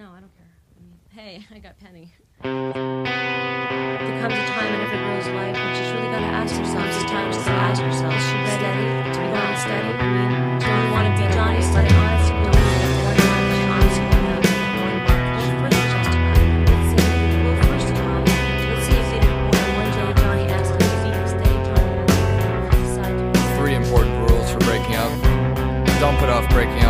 No, I don't care. I mean, hey, I got Penny. There comes a time in every girl's life when she's really got to ask herself. Sometimes to ask herself, not steady? I mean, do want to be. Three important rules for breaking up. Don't put off breaking up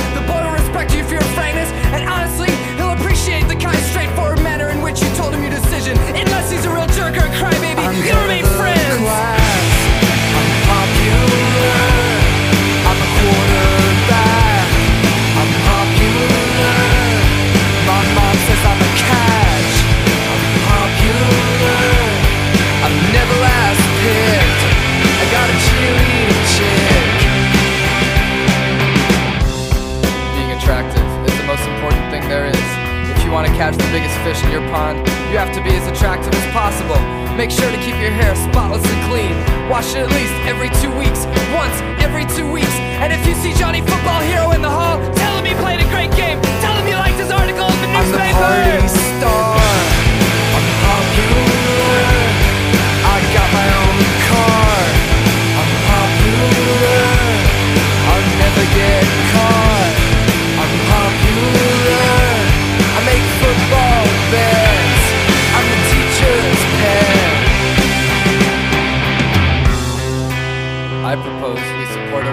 respect you for your frankness and honestly, he'll appreciate the kind, straightforward manner in which you told him your decision. Unless he's a real jerk or a crybaby, you'll remain friends. Class. I'm popular. You want to catch the biggest fish in your pond, you have to be as attractive as possible. Make sure to keep your hair spotless and clean. Wash it at least every two weeks. Once every two weeks. And if you see Johnny Football Hero in the hall, tell him he played a great game. Tell him you liked his article in the newspaper. I'm the party star. I'm popular. I got my own car. I'm popular. I'll never get caught.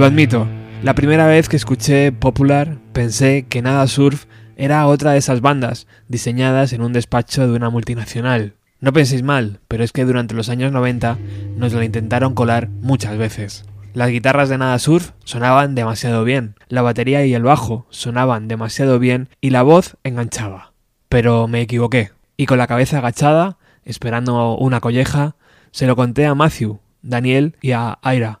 Lo admito, la primera vez que escuché Popular pensé que Nada Surf era otra de esas bandas diseñadas en un despacho de una multinacional. No penséis mal, pero es que durante los años 90 nos lo intentaron colar muchas veces. Las guitarras de Nada Surf sonaban demasiado bien, la batería y el bajo sonaban demasiado bien y la voz enganchaba. Pero me equivoqué, y con la cabeza agachada, esperando una colleja, se lo conté a Matthew, Daniel y a Aira,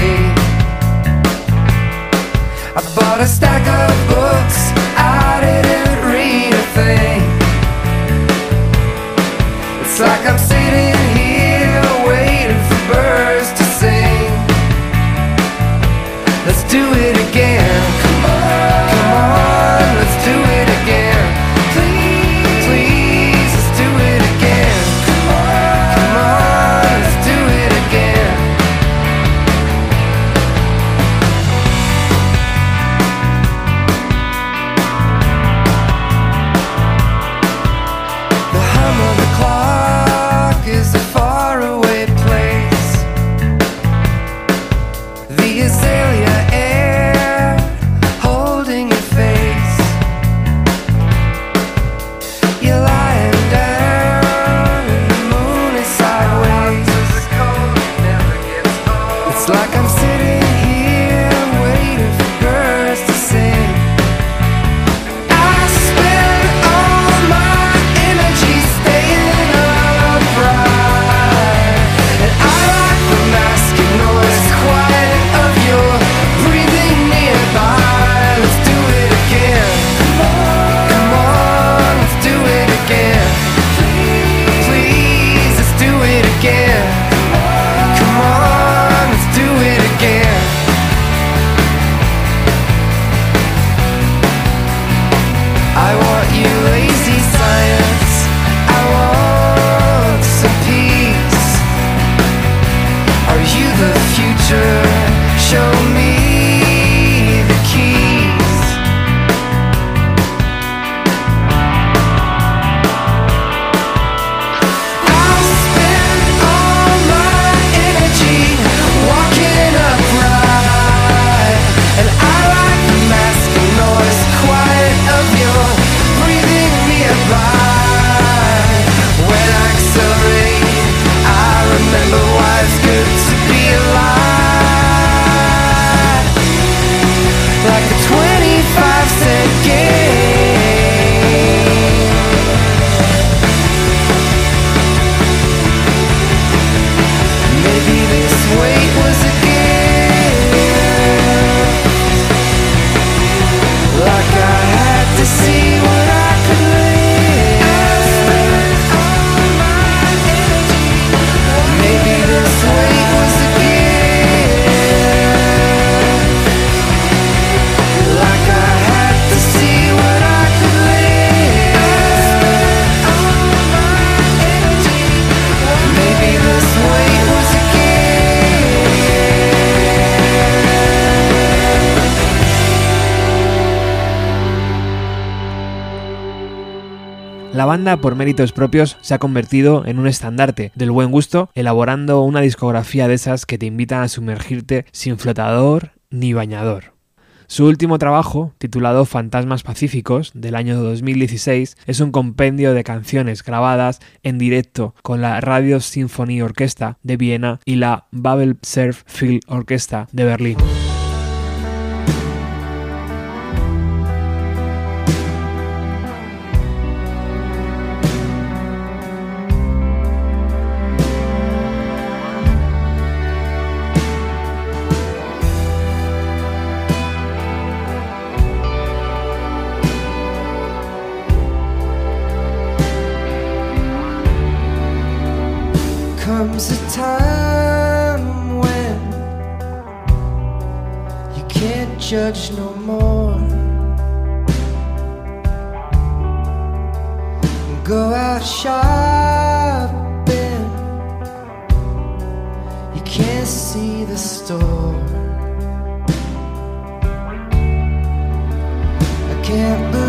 I bought banda, por méritos propios, se ha convertido en un estandarte del buen gusto, elaborando una discografía de esas que te invitan a sumergirte sin flotador ni bañador. Su último trabajo, titulado Fantasmas Pacíficos, del año 2016, es un compendio de canciones grabadas en directo con la Radio Symphony Orchestra de Viena y la Babel Surf Field Orchestra de Berlín. Judge no more. Go out shopping, you can't see the store. I can't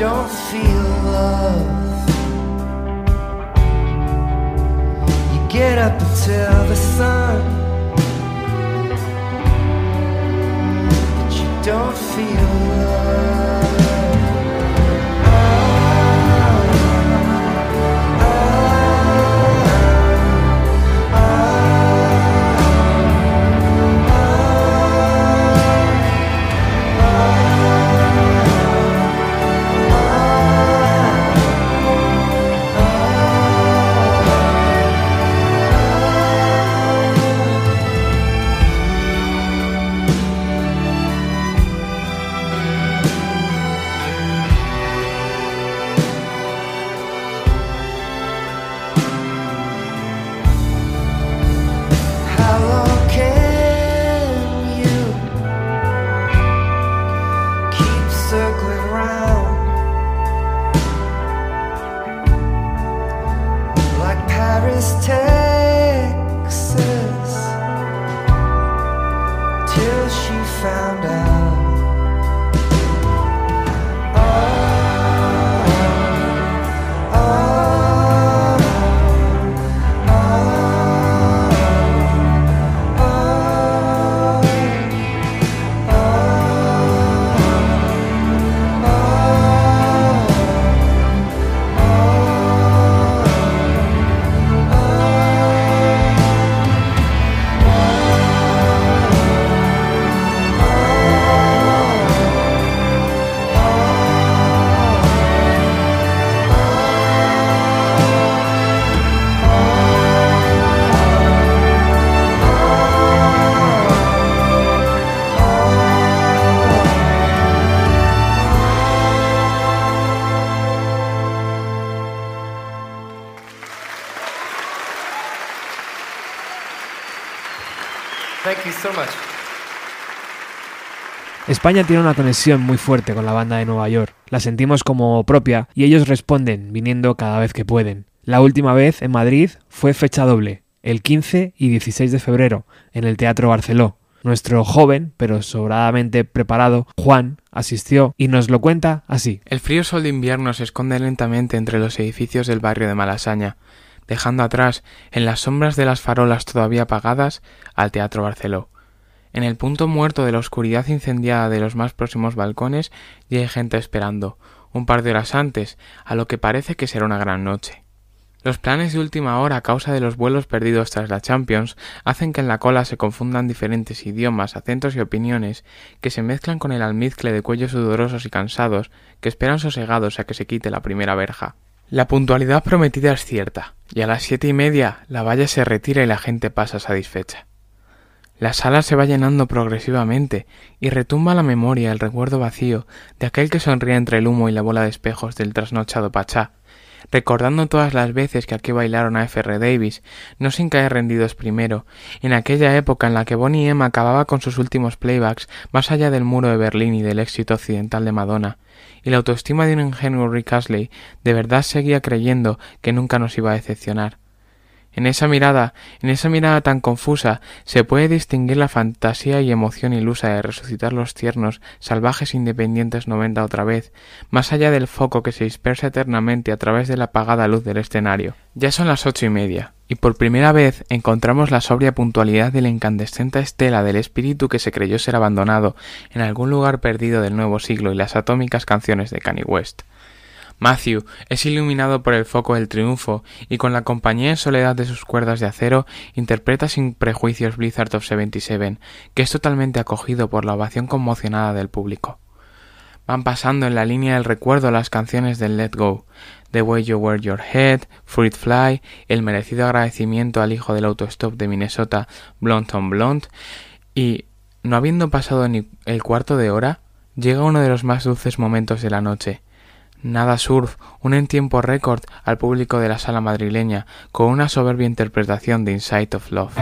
don't feel love. You get up tell the sun that you don't feel Paris, Texas. España tiene una conexión muy fuerte con la banda de Nueva York. La sentimos como propia y ellos responden viniendo cada vez que pueden. La última vez en Madrid fue fecha doble, el 15 y 16 de febrero, en el Teatro Barceló. Nuestro joven, pero sobradamente preparado, Juan, asistió y nos lo cuenta así. El frío sol de invierno se esconde lentamente entre los edificios del barrio de Malasaña, dejando atrás, en las sombras de las farolas todavía apagadas, al Teatro Barceló. En el punto muerto de la oscuridad incendiada de los más próximos balcones ya hay gente esperando, un par de horas antes, a lo que parece que será una gran noche. Los planes de última hora a causa de los vuelos perdidos tras la Champions hacen que en la cola se confundan diferentes idiomas, acentos y opiniones que se mezclan con el almizcle de cuellos sudorosos y cansados que esperan sosegados a que se quite la primera verja. La puntualidad prometida es cierta, y a las siete y media la valla se retira y la gente pasa satisfecha. La sala se va llenando progresivamente y retumba la memoria el recuerdo vacío de aquel que sonría entre el humo y la bola de espejos del trasnochado Pachá, recordando todas las veces que aquí bailaron a F.R. Davis, no sin caer rendidos primero, en aquella época en la que Bonnie M acababa con sus últimos playbacks más allá del muro de Berlín y del éxito occidental de Madonna, y la autoestima de un ingenuo Rick Astley de verdad seguía creyendo que nunca nos iba a decepcionar. En esa mirada, en esa mirada tan confusa, se puede distinguir la fantasía y emoción ilusa de resucitar los tiernos, salvajes independientes noventa otra vez, más allá del foco que se dispersa eternamente a través de la apagada luz del escenario. Ya son las ocho y media, y por primera vez encontramos la sobria puntualidad de la incandescente estela del espíritu que se creyó ser abandonado en algún lugar perdido del nuevo siglo y las atómicas canciones de Kanye West. Matthew es iluminado por el foco del triunfo y con la compañía en soledad de sus cuerdas de acero interpreta sin prejuicios Blizzard of 77, que es totalmente acogido por la ovación conmocionada del público. Van pasando en la línea del recuerdo las canciones del Let Go, The Way You Wear Your Head, Fruit Fly, el merecido agradecimiento al hijo del autostop de Minnesota, Blonde on Blonde, y, no habiendo pasado ni el cuarto de hora, llega uno de los más dulces momentos de la noche, Nada Surf un en tiempo récord al público de la sala madrileña con una soberbia interpretación de Inside of Love.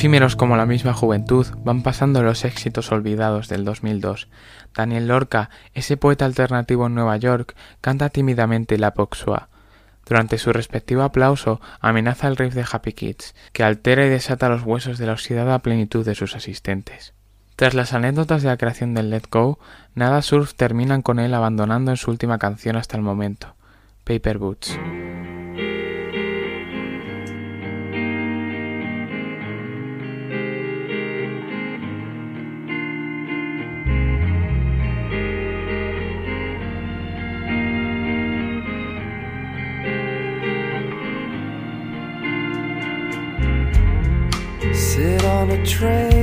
Efímeros como la misma juventud, van pasando los éxitos olvidados del 2002. Daniel Lorca, ese poeta alternativo en Nueva York, canta tímidamente la Poxua. Durante su respectivo aplauso, amenaza el riff de Happy Kids, que altera y desata los huesos de la oxidada plenitud de sus asistentes. Tras las anécdotas de la creación del Let Go, Nada Surf terminan con él abandonando en su última canción hasta el momento, Paper Boots. betrayed.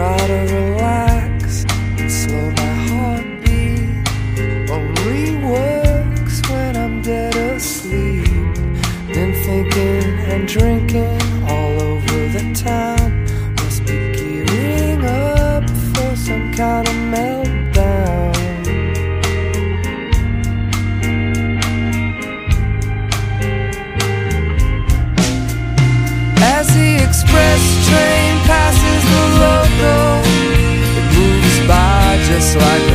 Try to relax and slow my heartbeat. Only works when I'm dead asleep. Been thinking and drinking like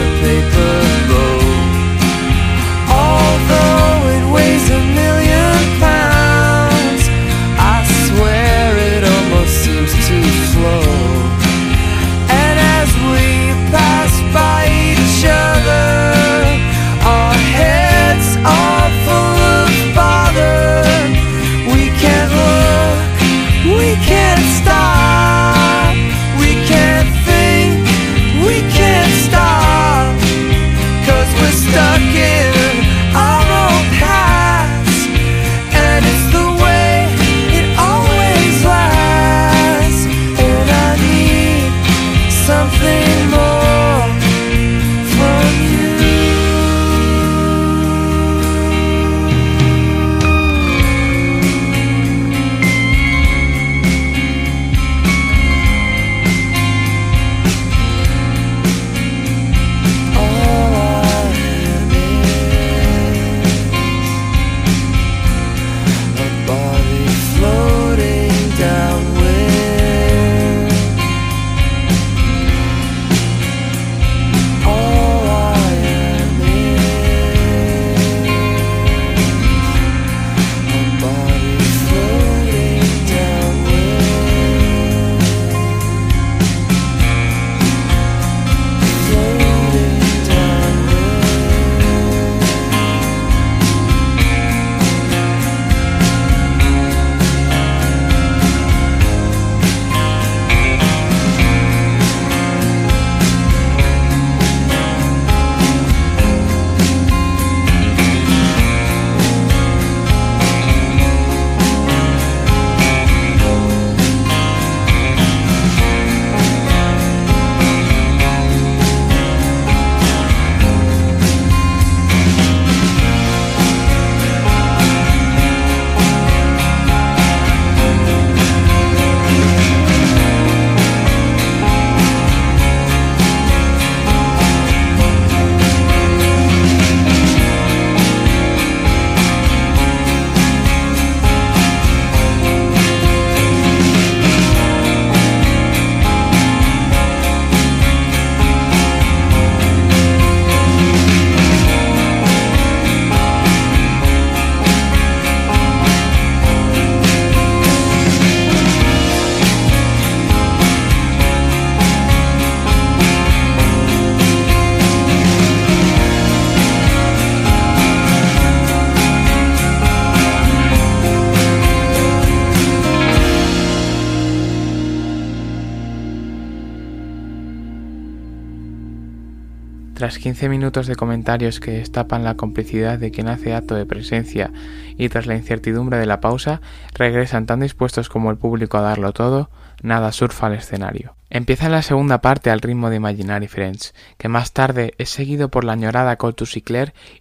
Tras 15 minutos de comentarios que destapan la complicidad de quien hace acto de presencia y tras la incertidumbre de la pausa, regresan tan dispuestos como el público a darlo todo, nada surfa al escenario. Empieza la segunda parte al ritmo de Imaginary Friends, que más tarde es seguido por la añorada Call to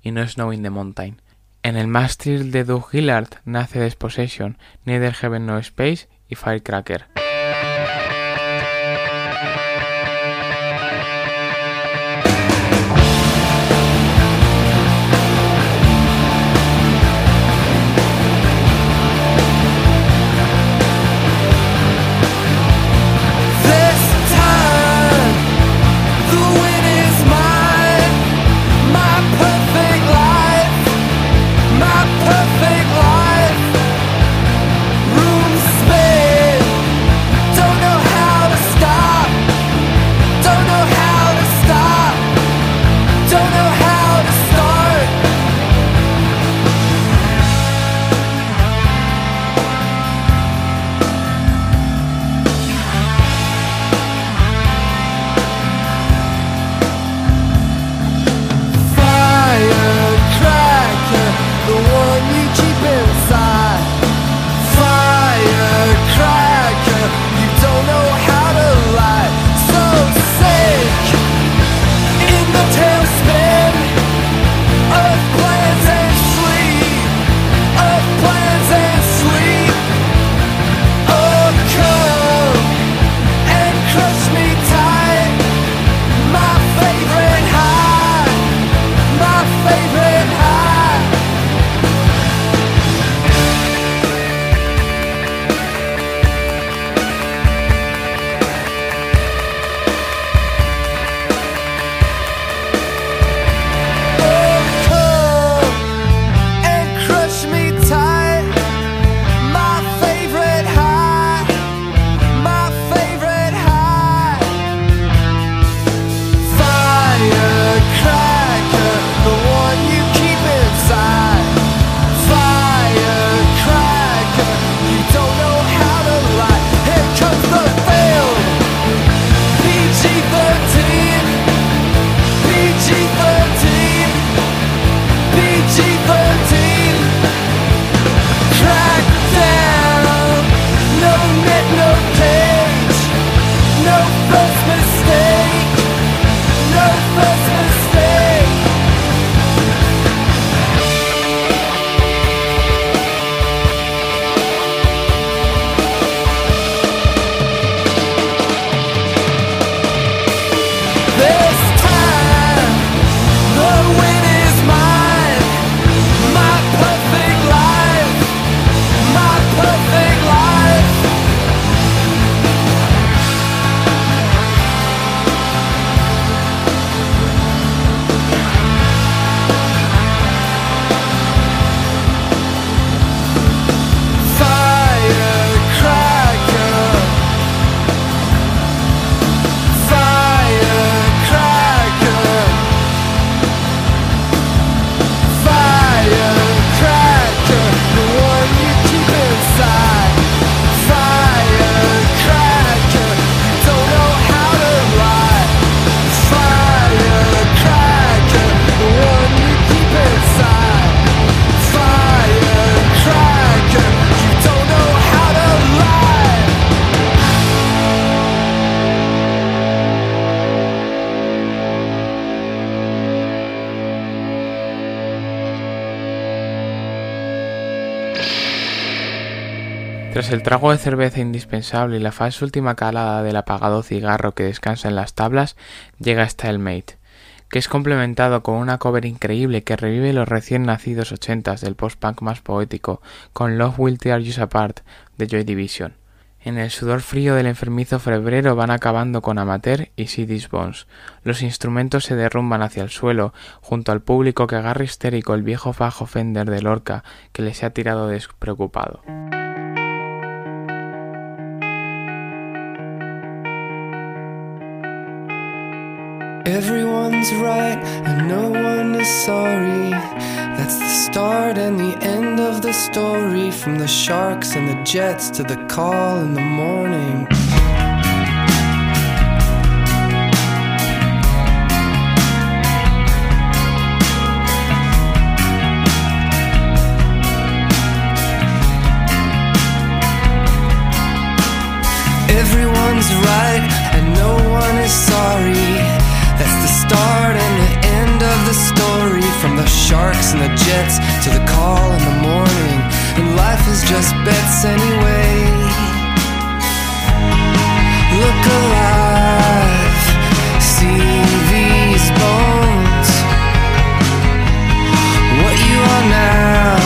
y No Snow in the Mountain. En el mástil de Doug Gillard nace Despossession, Neither Heaven No Space y Firecracker. Tras el trago de cerveza indispensable y la falsa última calada del apagado cigarro que descansa en las tablas, llega Stalemate, que es complementado con una cover increíble que revive los recién nacidos ochentas del post-punk más poético, con Love Will Tear You Apart de Joy Division. En el sudor frío del enfermizo febrero van acabando con Amateur y These Bones. Los instrumentos se derrumban hacia el suelo, junto al público que agarra histérico el viejo fajo Fender de Lorca que les ha tirado despreocupado. Everyone's right and no one is sorry. That's the start and the end of the story. From the sharks and the jets to the call in the morning. Everyone's right and no one is sorry. That's the start and the end of the story. From the sharks and the jets to the call in the morning. And life is just bets anyway. Look alive, see these bones. What you are now,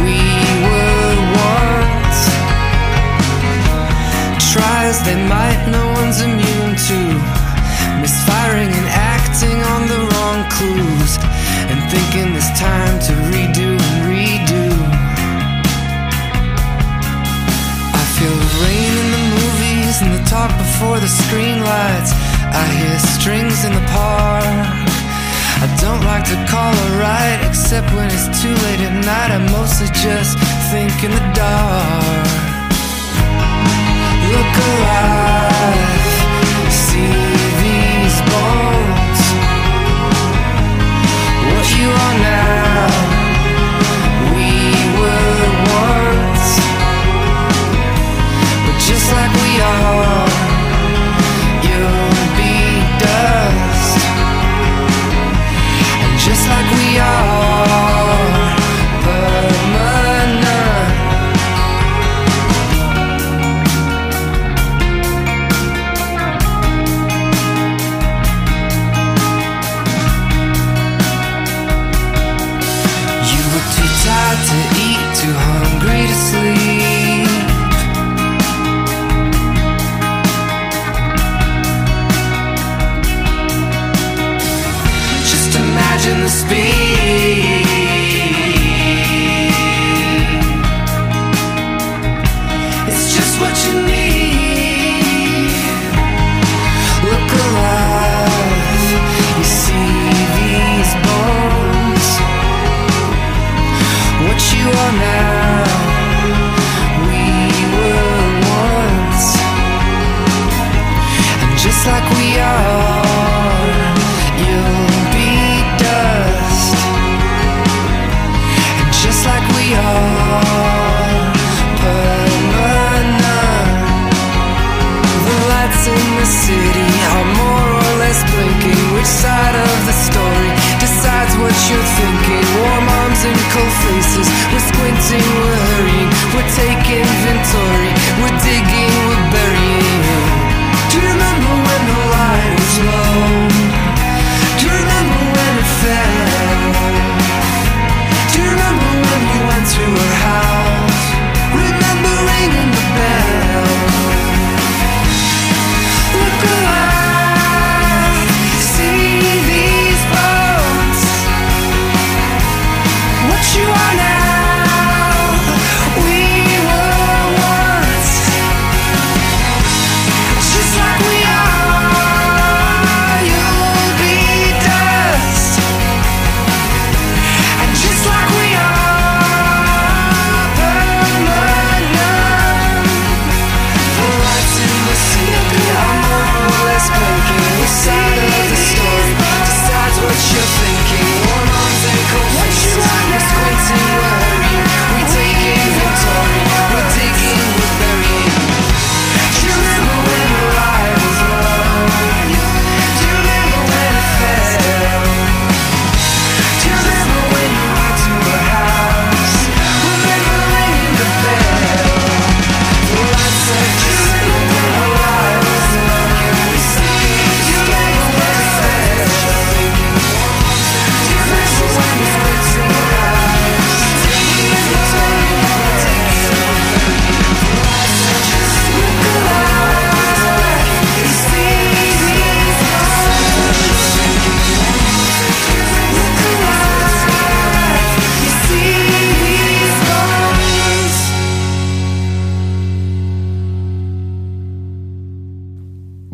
we were once. Try as they might. Time to redo and redo. I feel the rain in the movies and the talk before the screen lights. I hear strings in the park. I don't like to call a ride except when it's too late at night. I mostly just think in the dark. Look alive, see these bones. Just like we are,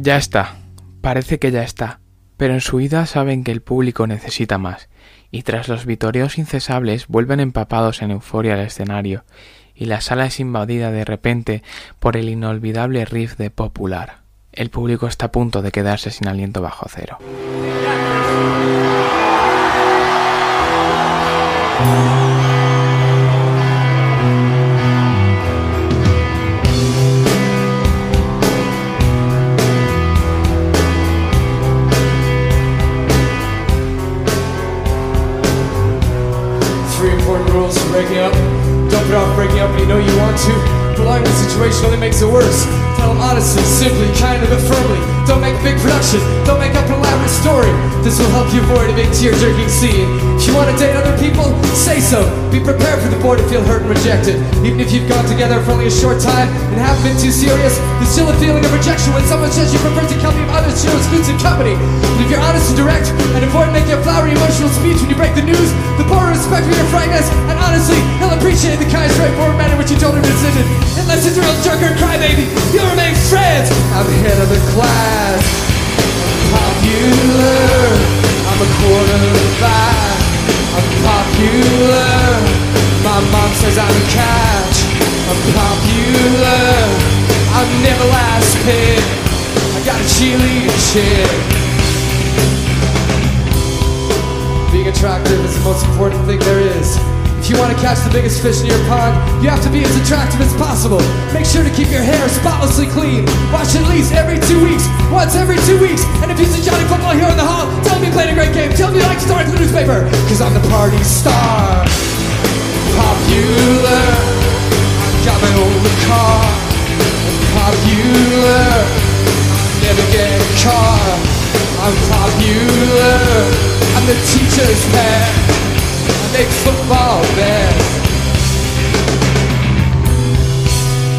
Ya está, parece que ya está, pero en su huida saben que el público necesita más, y tras los vitoreos incesables vuelven empapados en euforia al escenario, y la sala es invadida de repente por el inolvidable riff de Popular. El público está a punto de quedarse sin aliento bajo cero. Want to. Prolonging the situation only makes it worse. Tell them honestly, simply, kindly, but firmly. Don't make big production. Don't make up an elaborate story. This will help you avoid a big tear-jerking scene. You want to date other people, say so. Be prepared for the boy to feel hurt and rejected. Even if you've gone together for only a short time and haven't been too serious, there's still a feeling of rejection when someone says you prefer to company of others to exclusive company. But if you're honest and direct and avoid making a flowery emotional speech when you break the news, the boy will respect your frankness and honestly, he'll appreciate the kind, straightforward manner in which you told him decision. Unless it's a real jerker and crybaby, you'll remain friends. I'm the head of the class. Chick. Being attractive is the most important thing there is. If you want to catch the biggest fish in your pond, you have to be as attractive as possible. Make sure to keep your hair spotlessly clean. Wash at least every two weeks, once every two weeks. And if you see Johnny Football here in the hall, tell him you played a great game. Tell him you like in the newspaper, cause I'm the party star. Popular, got my own car. Popular, never get caught. I'm popular, I'm the teacher's pet. I make football best.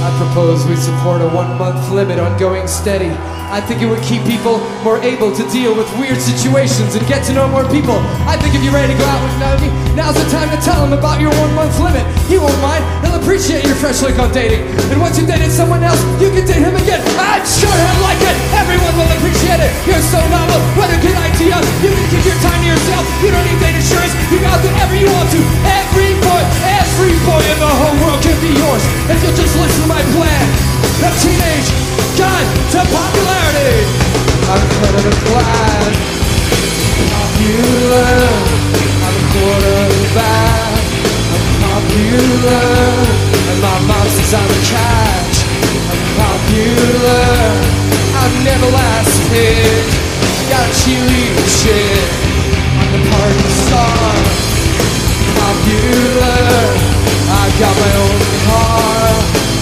I propose we support a one month limit on going steady. I think it would keep people more able to deal with weird situations and get to know more people. I think if you're ready to go out with me, now's the time to tell him about your one month limit. He won't mind, appreciate your fresh look on dating. And once you've dated someone else, you can date him again. I'd sure he'll like it, everyone will appreciate it. You're so novel, what a good idea. You can keep your time to yourself, you don't need date insurance, you out whatever you want to. Every boy, every boy in the whole world can be yours. If you'll just listen to my plan. A teenage guide to popularity. I'm the class. Popular. Popular. And my mom says I'm a catch. I'm popular. I'm never last pick. I got cheerleading shit. I'm the party star. Popular. I got my own car.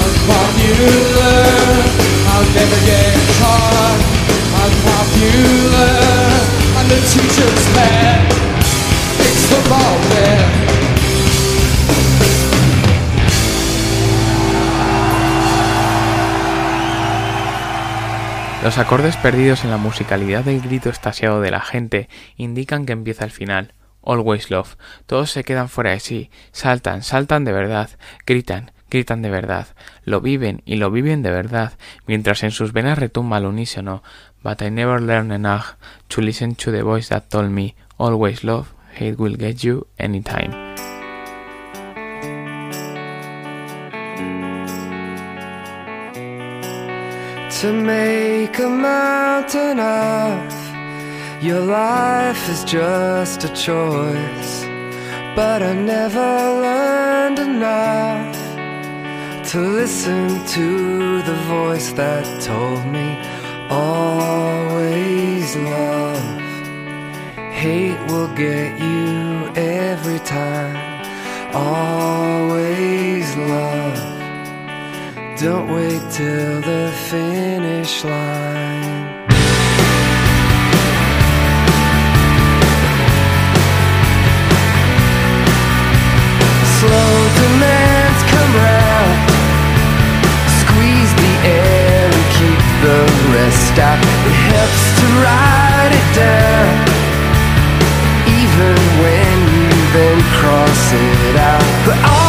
I'm popular. I'll never get caught. I'm popular. I'm the teacher's pet. It's football man. Los acordes perdidos en la musicalidad del grito estasiado de la gente indican que empieza el final. Always Love. Todos se quedan fuera de sí, saltan, saltan de verdad, gritan, gritan de verdad, lo viven y lo viven de verdad, mientras en sus venas retumba al unísono. But I never learned enough to listen to the voice that told me, always love, hate will get you anytime. To make a mountain of. Your life is just a choice but i never learned enough to listen to the voice that told me always love. Hate will get you every time. Always love don't wait till the finish line. Slow demands come round. Squeeze the air and keep the rest out. It helps to write it down. Even when you then cross it out. But always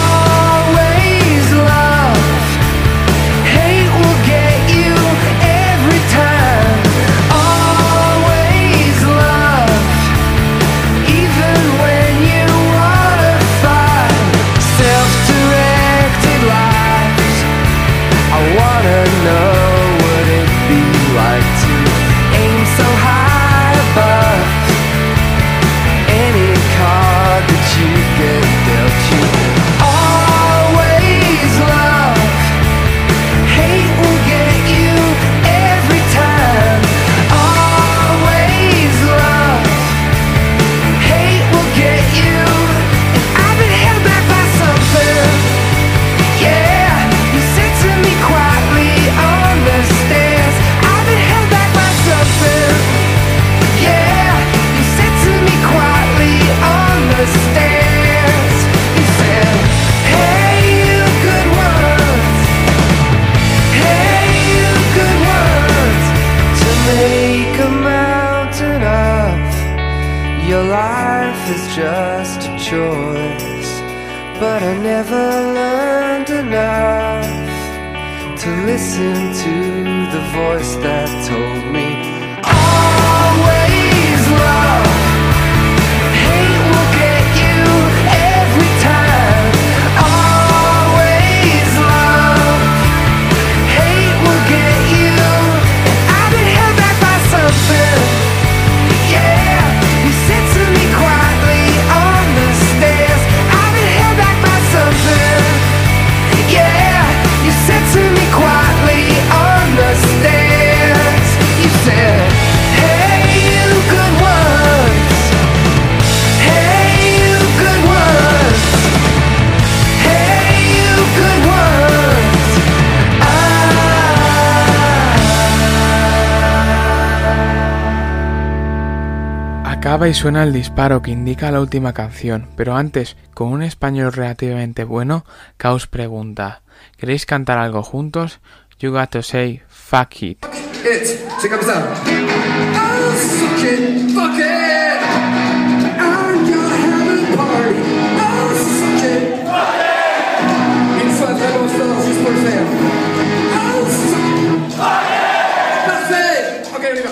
suena el disparo que indica la última canción, pero antes, con un español relativamente bueno, Caos pregunta, ¿queréis cantar algo juntos? You got to say, fuck it. It, fuck it.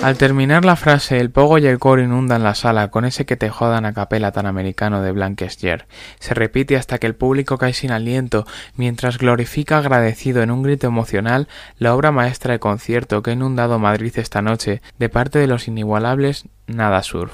Al terminar la frase, el pogo y el coro inundan la sala con ese que te jodan a capela tan americano de Blankester. Se repite hasta que el público cae sin aliento, mientras glorifica agradecido en un grito emocional la obra maestra de concierto que ha inundado Madrid esta noche de parte de los inigualables Nada Surf.